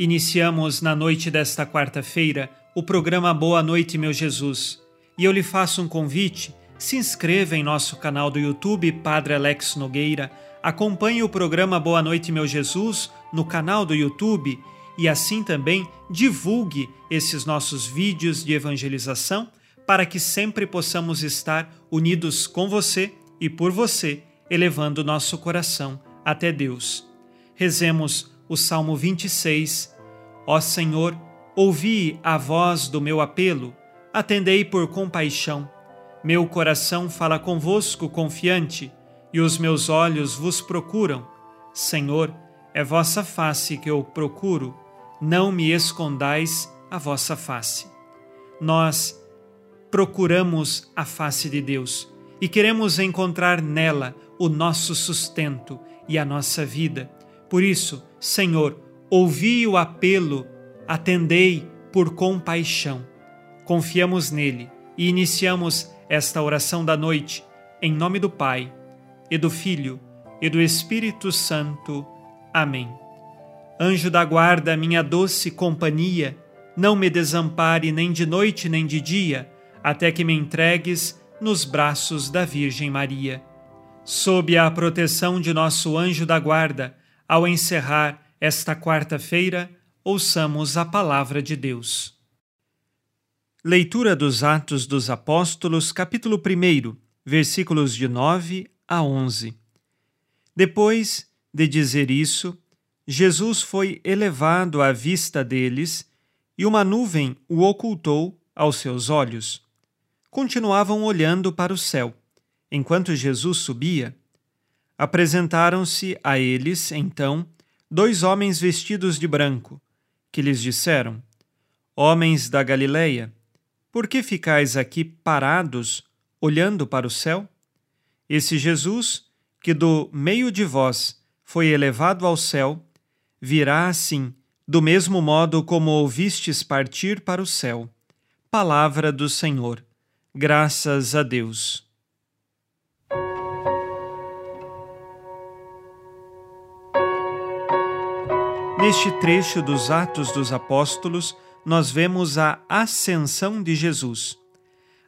Iniciamos na noite desta quarta-feira o programa Boa Noite, meu Jesus. E eu lhe faço um convite: se inscreva em nosso canal do YouTube Padre Alex Nogueira, acompanhe o programa Boa Noite, meu Jesus no canal do YouTube e assim também divulgue esses nossos vídeos de evangelização para que sempre possamos estar unidos com você e por você, elevando nosso coração até Deus. Rezemos o Salmo 26. Ó Senhor, ouvi a voz do meu apelo, atendei por compaixão. Meu coração fala convosco confiante, e os meus olhos vos procuram. Senhor, é vossa face que eu procuro não me escondais a vossa face. Nós procuramos a face de Deus e queremos encontrar nela o nosso sustento e a nossa vida. Por isso, Senhor, ouvi o apelo, atendei por compaixão. Confiamos nele e iniciamos esta oração da noite em nome do Pai e do Filho e do Espírito Santo. Amém. Anjo da guarda, minha doce companhia, não me desampare nem de noite nem de dia, até que me entregues nos braços da Virgem Maria. Sob a proteção de nosso anjo da guarda, ao encerrar esta quarta-feira, ouçamos a palavra de Deus. Leitura dos Atos dos Apóstolos, capítulo 1, versículos de 9 a 11. Depois de dizer isso, Jesus foi elevado à vista deles e uma nuvem o ocultou aos seus olhos. Continuavam olhando para o céu. Enquanto Jesus subia, apresentaram-se a eles, então, dois homens vestidos de branco, que lhes disseram: Homens da Galileia, por que ficais aqui parados, olhando para o céu? Esse Jesus, que do meio de vós foi elevado ao céu, virá assim, do mesmo modo como ouvistes partir para o céu. Palavra do Senhor. Graças a Deus. Neste trecho dos Atos dos Apóstolos, nós vemos a ascensão de Jesus.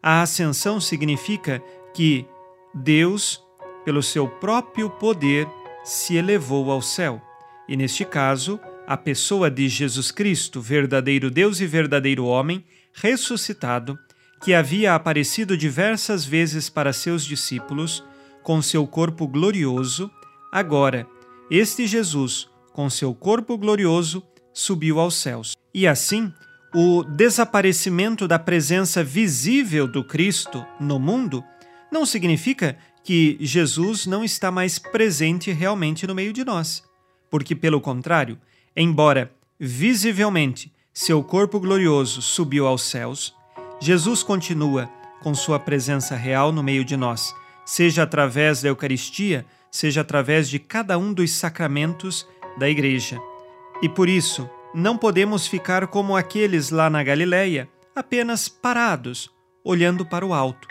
A ascensão significa que Deus, pelo seu próprio poder, se elevou ao céu e neste caso, a pessoa de Jesus Cristo, verdadeiro Deus e verdadeiro homem, ressuscitado, que havia aparecido diversas vezes para seus discípulos, com seu corpo glorioso, agora, este Jesus, com seu corpo glorioso, subiu aos céus. E assim, o desaparecimento da presença visível do Cristo no mundo não significa que Jesus não está mais presente realmente no meio de nós porque, pelo contrário, embora visivelmente seu corpo glorioso subiu aos céus, Jesus continua com sua presença real no meio de nós, seja através da Eucaristia, seja através de cada um dos sacramentos da Igreja. E por isso, não podemos ficar como aqueles lá na Galileia, apenas parados, olhando para o alto,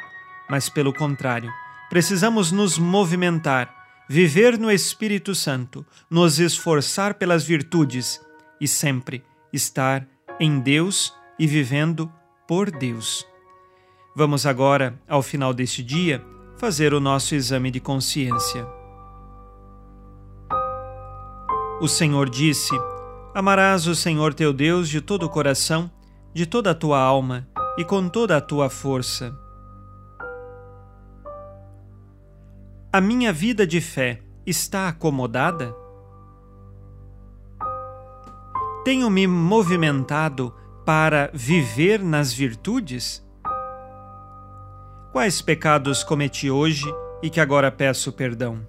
mas pelo contrário, precisamos nos movimentar viver no Espírito Santo, nos esforçar pelas virtudes e sempre estar em Deus e vivendo por Deus. Vamos agora, ao final deste dia, fazer o nosso exame de consciência. O Senhor disse: Amarás o Senhor teu Deus de todo o coração, de toda a tua alma e com toda a tua força. A minha vida de fé está acomodada? Tenho me movimentado para viver nas virtudes? Quais pecados cometi hoje e que agora peço perdão?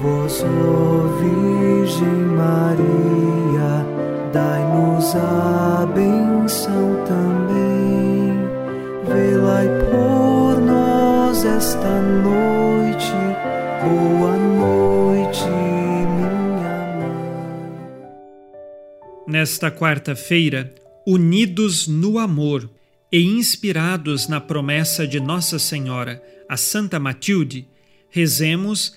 Ó Virgem Maria, dai-nos a benção também. Velai por nós esta noite. Boa noite, minha mãe. Nesta quarta-feira, unidos no amor e inspirados na promessa de Nossa Senhora, a Santa Matilde, rezemos